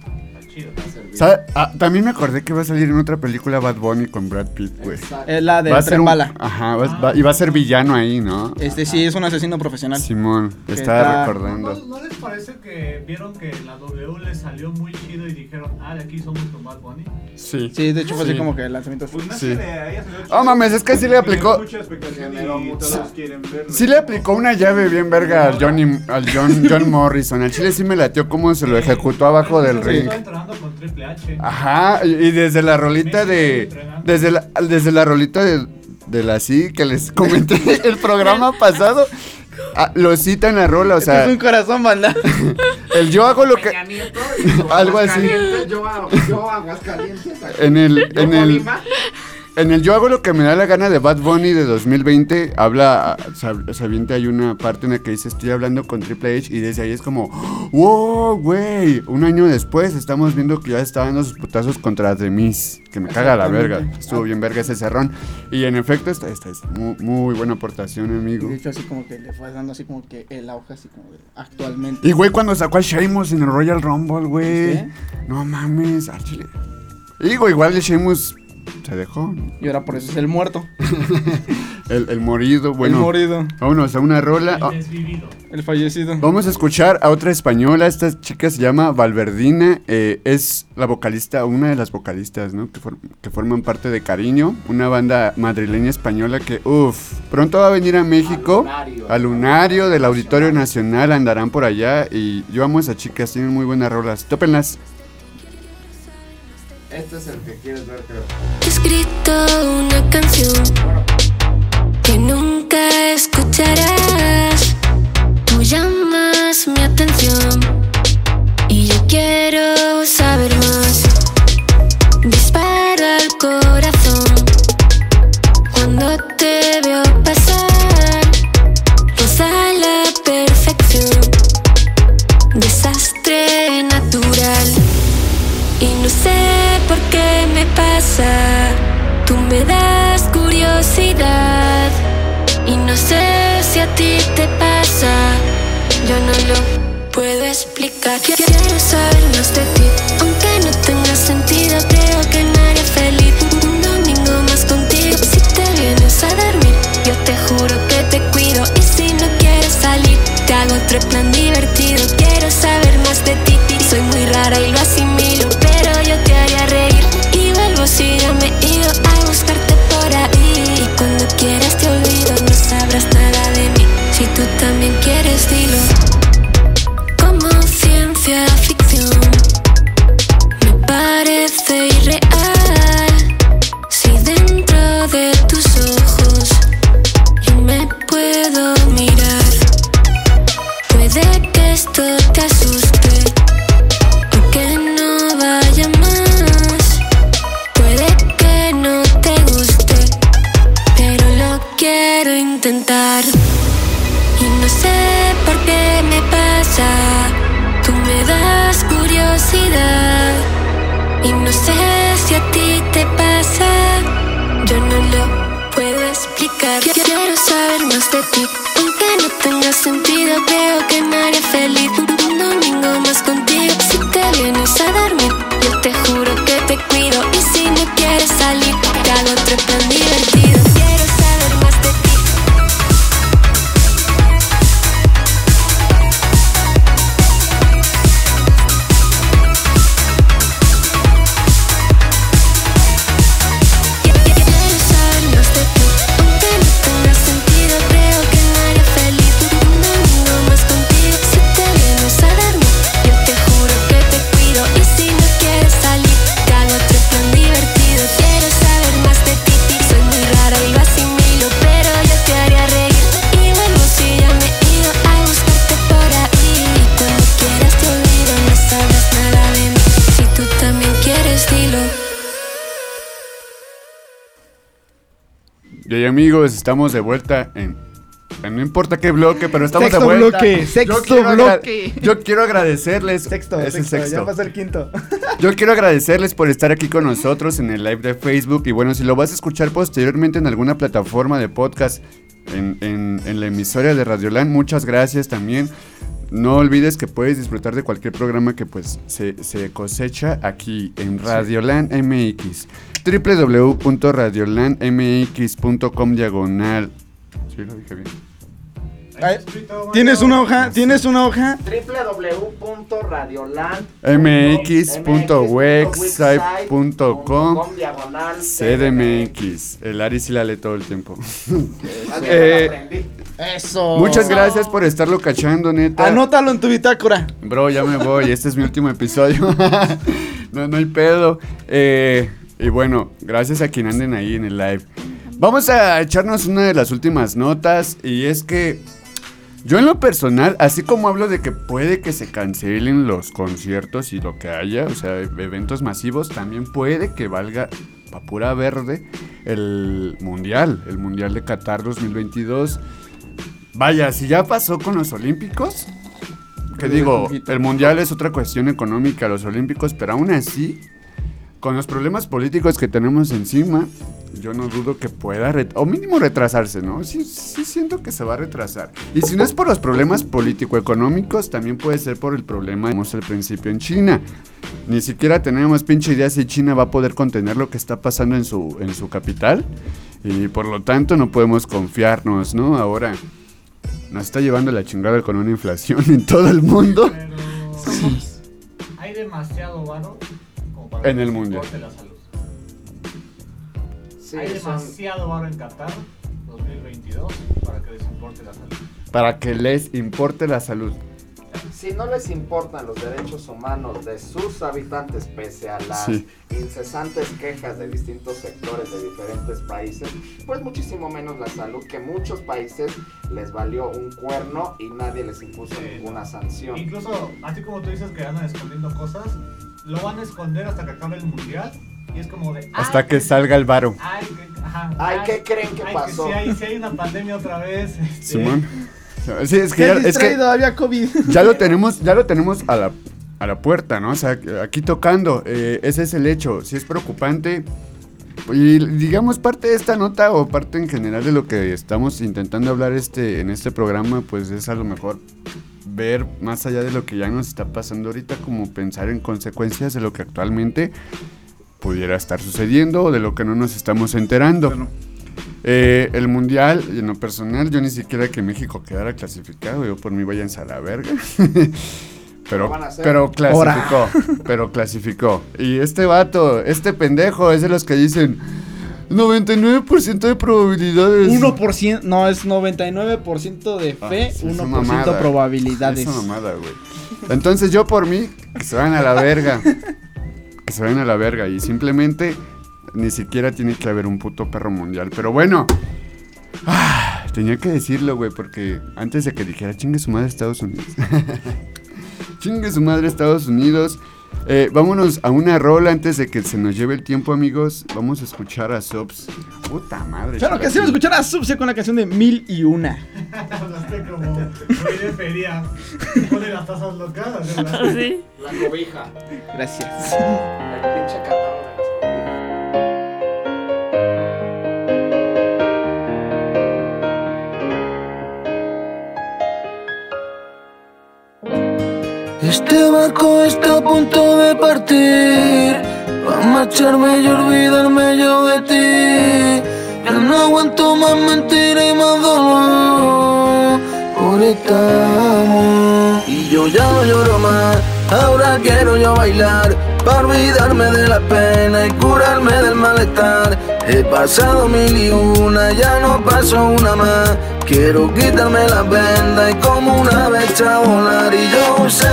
Ah, también me acordé que va a salir en otra película Bad Bunny con Brad Pitt, güey. Es la de Va a ser un- Bala. Ajá, va- va- y va a ser villano ahí, ¿no? Este sí es un asesino profesional. Simón, Que estaba está- ¿No, recordando. no les parece que vieron que la W les salió muy chido y dijeron, ah, de aquí somos con Bad Bunny? Sí. Sí, de hecho fue así Sí. como que el lanzamiento. Pues no es Sí. le Oh, mames, es que sí le aplicó- Mucha expectación y todos quieren verlo. Sí le aplicó una llave bien verga al, Johnny, al John, John Morrison. Al chile sí me latió cómo se lo ejecutó abajo del ring. Estaba entrenando con Triple H. Ajá, y desde la rolita de. Desde la, desde la rolita de, de la sí que les comenté el programa pasado. ah, lo cita en la rola, o Este sea, es un corazón, banda. el yo hago lo que. Algo así. Yo, yo Aguascalientes. aquí. En el, en el. En el Yo hago lo que me da la gana de Bad Bunny de 2020, habla, sab- sabiente hay una parte en la que dice estoy hablando con Triple H y desde ahí es como, wow, güey, un año después estamos viendo que ya está dando sus putazos contra The Miz, que me caga la verga, estuvo bien verga ese cerrón y en efecto esta, esta es muy, muy buena aportación, Y amigo. de hecho así como que le fue dando así como que el auge así como actualmente. Y güey, cuando sacó a Sheamus en el Royal Rumble, güey, ¿Sí? no mames, al chile. Digo, igual el Sheamus se dejó. Y ahora por eso es el muerto. el, el morido, bueno. el morido. Vámonos a una rola. Ah, El desvivido. El fallecido. Vamos a escuchar a otra española. Esta chica se llama Valverdina. eh, es la vocalista, una de las vocalistas, ¿no? Que, for- que forman parte de Cariño, una banda madrileña española que, uff, pronto va a venir a México. Lunario. Al lunario del Auditorio Nacional andarán por allá. Y yo amo a esas chicas, tienen muy buenas rolas. Tópenlas. Este es el que quieres ver, creo. He escrito una canción que Estamos de vuelta en, no importa qué bloque, pero estamos Sexto de vuelta. bloque, Yo sexto quiero bloque. Yo quiero agradecerles. Sexto, es el sexto, sexto. ya pasó el quinto. Yo quiero agradecerles por estar aquí con nosotros en el live de Facebook. Y bueno, si lo vas a escuchar posteriormente en alguna plataforma de podcast, en, en- en la emisora de Radioland, muchas gracias también. No olvides que puedes disfrutar de cualquier programa que pues se, se cosecha aquí en Radioland MX. www.radiolandmx.com diagonal. ¿Sí lo dije bien? Ay, ¿Tienes una hoja? ¿Tienes una hoja? mx.website.com diagonal CDMX. El Ari sí la lee todo el tiempo. Eh. Eso. Muchas gracias por estarlo cachando, neta. Anótalo en tu bitácora. Bro, ya me voy. Este es mi último episodio. no, no hay pedo. Eh, y bueno, gracias a quien anden ahí en el live. Vamos a echarnos una de las últimas notas. Y es que yo en lo personal, así como hablo de que puede que se cancelen los conciertos y lo que haya, o sea, eventos masivos, también puede que valga pa' pura verde el Mundial, el Mundial de Qatar 2022. Vaya, si ya pasó con los Olímpicos, que digo, el Mundial es otra cuestión económica, los Olímpicos, pero aún así, con los problemas políticos que tenemos encima, yo no dudo que pueda, o mínimo retrasarse, ¿no? Sí, sí siento que se va a retrasar. Y si no es por los problemas político-económicos, también puede ser por el problema que vimos al principio en China. Ni siquiera tenemos pinche idea si China va a poder contener lo que está pasando en su, en su capital. Y por lo tanto no podemos confiarnos, ¿no? Ahora nos está llevando la chingada con una inflación en todo el mundo. Pero hay demasiado varo para En el se mundial. importe la salud. Sí, hay demasiado varo en Qatar 2022 para que les importe la salud. Para que les importe la salud. Si no les importan los derechos humanos de sus habitantes, pese a las Sí. incesantes quejas de distintos sectores de diferentes países, pues muchísimo menos la salud, que muchos países les valió un cuerno y nadie les impuso Sí, ninguna no. sanción. Incluso, así como tú dices que andan escondiendo cosas, lo van a esconder hasta que acabe el mundial. Y es como de. Hasta "Ay, que salga el varo. Ay, que, ajá, Ay, ¿qué creen que ay, pasó? si, hay, si hay una pandemia otra vez. este, Simón. Sí, es que, ¿Qué ya, es que? Había COVID. ya lo tenemos, ya lo tenemos a la, a la puerta, ¿no? O sea, aquí tocando. eh, ese es el hecho. Si es preocupante. Y digamos, parte de esta nota o parte en general de lo que estamos intentando hablar este, en este programa, pues es a lo mejor ver más allá de lo que ya nos está pasando ahorita, como pensar en consecuencias de lo que actualmente pudiera estar sucediendo o de lo que no nos estamos enterando. Bueno. Eh, el mundial, en lo personal, yo ni siquiera que México quedara clasificado, yo por mí váyanse a la verga. pero, pero clasificó, pero clasificó. Y este vato, este pendejo, es de los que dicen 99% de probabilidades. 1%, no, es 99% de Ah, fe, sí, esa 1% mamada. probabilidades. Esa mamada, güey. Entonces yo por mí, que se vayan a la verga. Que se vayan a la verga. Y simplemente ni siquiera tiene que haber un puto perro mundial. Pero bueno. ah, tenía que decirlo, güey, porque antes de que dijera chingue su madre Estados Unidos. chingue su madre Estados Unidos. Eh, vámonos a una rola antes de que se nos lleve el tiempo, amigos. Vamos a escuchar a Sobs. Puta madre. Claro que sí, vamos a escuchar a Subse con la canción de Mil y Una. Hablaste como muy de feria. Pone las tazas locas. Sí. La cobija. Gracias. El pinche catálogo. Este barco está a punto de partir. Va a marcharme y olvidarme yo de ti. Ya no aguanto más mentira y más dolor por esta amor. Y yo ya no lloro más. Ahora quiero yo bailar. Para olvidarme de la pena y curarme del malestar. He pasado mil y una, ya no paso una más. Quiero quitarme la venda y como una vez a volar. Y yo sé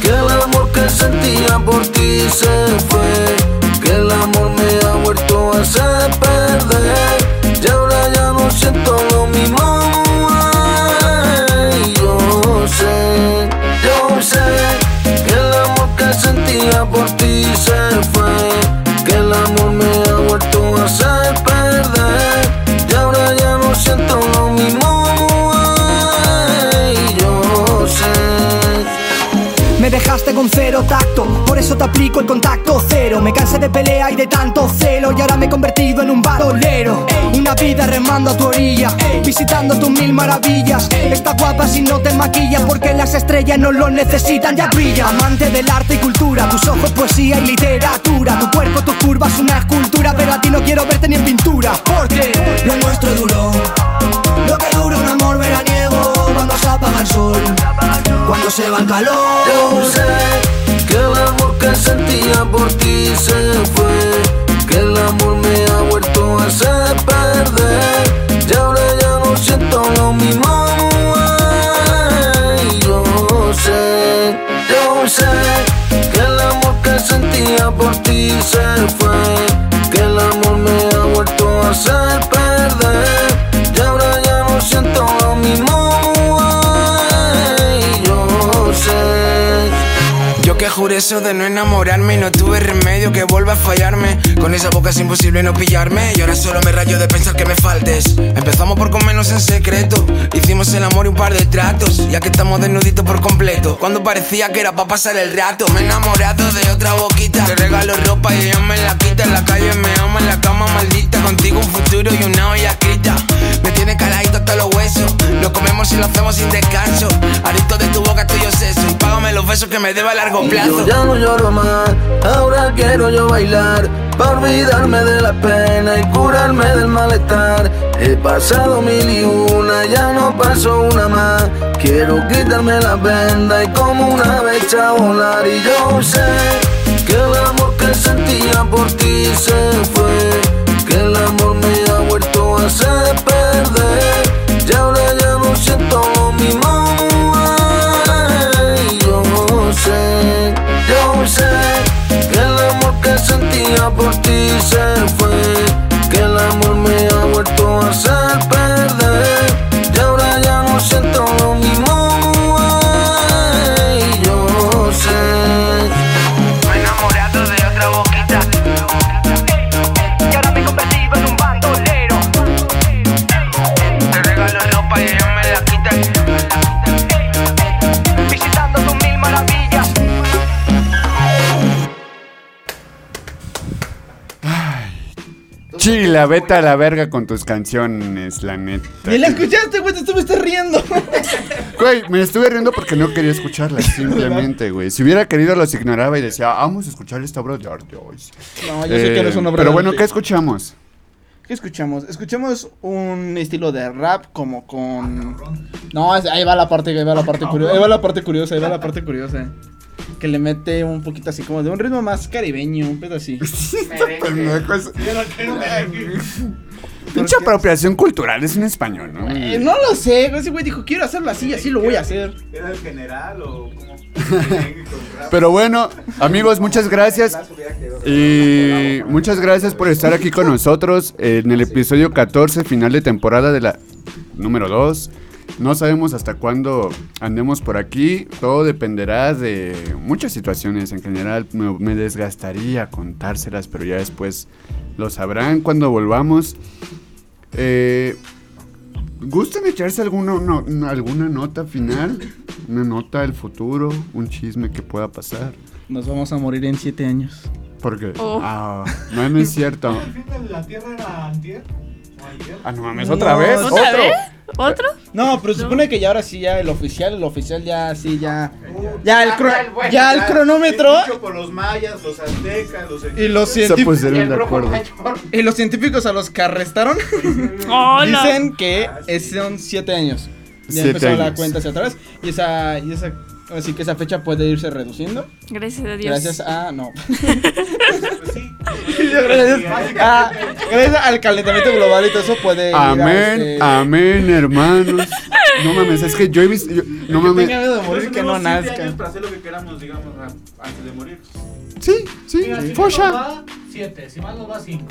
que el amor que sentía por ti se fue. Que el amor me ha vuelto a hacer perder. Y ahora ya no siento lo mismo. Ay, yo sé, yo sé que el amor que sentía por te aplico el contacto cero. Me cansé de pelea y de tanto celo, y ahora me he convertido en un bandolero. Una vida remando a tu orilla, visitando tus mil maravillas. Está guapa si no te maquillas, porque las estrellas no lo necesitan, ya brilla. Amante del arte y cultura, tus ojos poesía y literatura. Tu cuerpo, tus curvas, una escultura, pero a ti no quiero verte ni en pintura. Porque lo nuestro duró, lo que dura un amor veraniego, cuando se apaga el sol, cuando se va el calor. Yo sé que el amor que sentía por ti se fue, que el amor me ha vuelto a hacer perder, y ahora ya no siento lo mismo. Yo sé, yo sé. Que el amor que sentía por ti se fue, juré eso de no enamorarme y no tuve remedio que vuelva a fallarme. Con esa boca es imposible no pillarme y ahora solo me rayo de pensar que me faltes. Empezamos por comernos en secreto, hicimos el amor y un par de tratos, ya que estamos desnuditos por completo. Cuando parecía que era para pasar el rato, me he enamorado de otra boquita. Te regalo ropa y ella me la quita. En la calle me ama, en la cama maldita. Contigo un futuro y una olla escrita. Me tiene caladito hasta los huesos. Lo comemos y lo hacemos sin descanso. Adicto de tu boca, tuyo seso. Págame los besos que me deba a largo plazo. Ya no lloro más, ahora quiero yo bailar Para olvidarme de la pena y curarme del malestar. He pasado mil y una, ya no paso una más. Quiero quitarme la venda y como una vez a volar Y yo sé Chila, vete a la verga con tus canciones, la neta. ¿Y la escuchaste, güey? Te estuviste riendo. Güey, me estuve riendo porque no quería escucharlas, simplemente, güey. Si hubiera querido, los ignoraba y decía, "Ah, vamos a escuchar esta obra de arte hoy. No, yo sé que eres una obra Pero bueno. ¿qué escuchamos? ¿Qué escuchamos? Escuchamos un estilo de rap como con... No, ahí va la parte, ahí va la parte curiosa, ahí va la parte curiosa, ahí va la parte curiosa. Que le mete un poquito así como de un ritmo más caribeño, un pedo así. Pendejo, es-. Pinche apropiación cultural, es en español, ¿no? Eh, no lo sé, ese güey dijo, quiero hacerlo así, así lo voy a hacer. ¿Era el general o cómo? Pero bueno, amigos, muchas gracias. Y muchas gracias por estar aquí con nosotros en el episodio 14, final de temporada de la número 2. No sabemos hasta cuándo andemos por aquí. Todo dependerá de muchas situaciones. En general me, me desgastaría contárselas, pero ya después lo sabrán cuando volvamos. Eh, ¿Gustan echarse alguna, no- no- alguna nota final? Una nota del futuro, un chisme que pueda pasar. Nos vamos a morir en siete años. Porque, Oh. ah, no, no es cierto. ¿El fin de la Tierra era antier? ¿O ayer? Ah, no mames, No, otra vez. ¿otra ¿Otra ¿Otro? vez? ¿Otro? No, pero se supone que ya ahora sí, ya el oficial, el oficial ya sí, ya. Ya el, Ya, cro- ya el bueno, ya el Ya, cronómetro Dicho por los mayas, los aztecas, los y los, Se científicos, Y el de grupo acuerdo. mayor. y los científicos a los que arrestaron Hola. dicen que es- son siete años. Ya Siete empezó la años. cuenta hacia atrás y esa, y esa, así que esa fecha puede irse reduciendo. Gracias a Dios. Gracias a. No. Pues sí. gracias, a- gracias al calentamiento global y todo eso puede. Amén, este, amén, hermanos. No mames, es que yo he visto. yo- no que mames. tenga miedo de Por morir eso que no tenemos siete nazca. años para hacer lo que queramos, digamos, a- antes de morir. Sí, sí, Mira, si mal nos focha. va, 7. Si mal nos va, 5.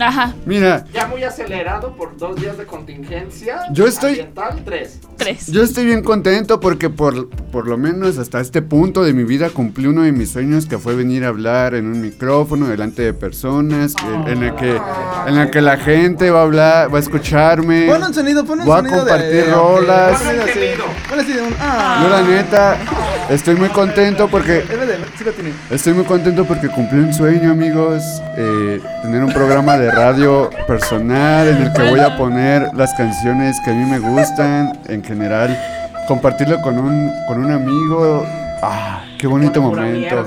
Ajá, Mira, Ya muy acelerado por dos días de contingencia. Yo estoy- Ambiental, tres. tres. yo estoy bien contento porque por, por lo menos hasta este punto de mi vida cumplí uno de mis sueños que fue venir a hablar en un micrófono delante de personas, en, en el que en el que la gente va a hablar, va a escucharme. Pon un sonido, pon un Voy a sonido compartir de- rolas. Pon un así, un. Ah. Yo la neta estoy muy contento porque tiene. Estoy muy contento porque cumplí un sueño, amigos. eh, tener un programa de radio personal en el que voy a poner las canciones que a mí me gustan, en general. Compartirlo con un, con un amigo. Ah, qué bonito momento.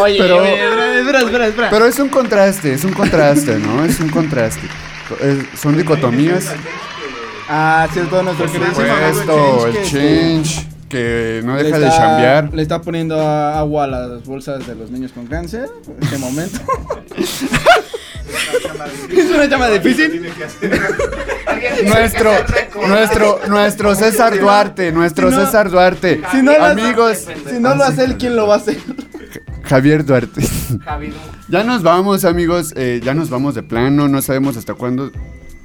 Oye, Pero- oye, espera, espera, espera, espera. Pero es un contraste, es un contraste, ¿no? Es un contraste. Eh, son dicotomías. Ah, cierto, nuestro el que, change que no deja de chambear. Le está poniendo agua a las bolsas de los niños con cáncer en este momento. es una llama difícil. Nuestro, nuestro, nuestro César Duarte, nuestro Si no- César Duarte. Si no lo hace- Amigos, Si no lo hace él, ¿quién lo va a hacer? Javier Duarte. Javi, no. Ya nos vamos, amigos. eh, ya nos vamos de plano. No sabemos hasta cuándo.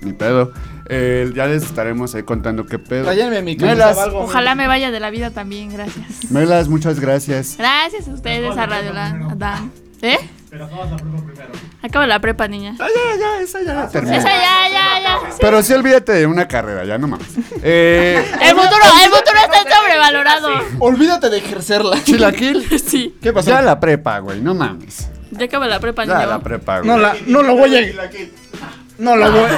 Ni pedo. Eh, ya les estaremos ahí contando qué pedo. Tráiganme mi camisa Melas, o algo. Ojalá me vaya de la vida también, gracias. Melas, muchas gracias. Gracias a ustedes, a Radio Land. ¿Eh? Pero acabas la prueba primero. Acabo la prepa, niña. Ah, ya, ya, esa ya terminé. Esa ya, ya, ya. sí. Pero sí olvídate de una carrera, ya no mames. Eh, El futuro, el futuro está sobrevalorado. Olvídate de ejercerla. Chilaquil. Sí. ¿Qué pasó? Ya la prepa, güey, no mames. Ya acabo la prepa, Ya la prepa, güey. No, la, no lo voy a. No lo voy,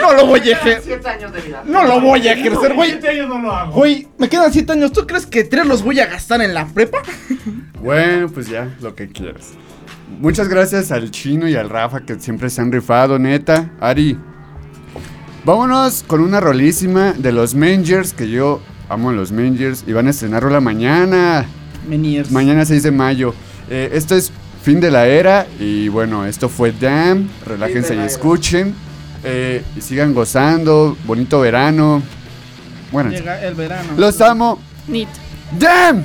no lo voy a ejercer. Siete años de vida. No lo voy a ejercer, güey. 7 años no lo hago. Güey, me quedan 7 años. ¿Tú crees que 3 los voy a gastar en la prepa? Bueno, pues ya, lo que quieras. Muchas gracias al Chino y al Rafa que siempre se han rifado, neta. Ari, vámonos con una rolísima de los Mangers, que yo amo a los Mangers, y van a estrenar rola mañana, Meniers. mañana 6 de mayo. Eh, esto es fin de la era, y bueno, esto fue Damn, relájense y la escuchen, eh, y sigan gozando, bonito verano. Bueno, Llega el verano. los amo. Nit. Damn.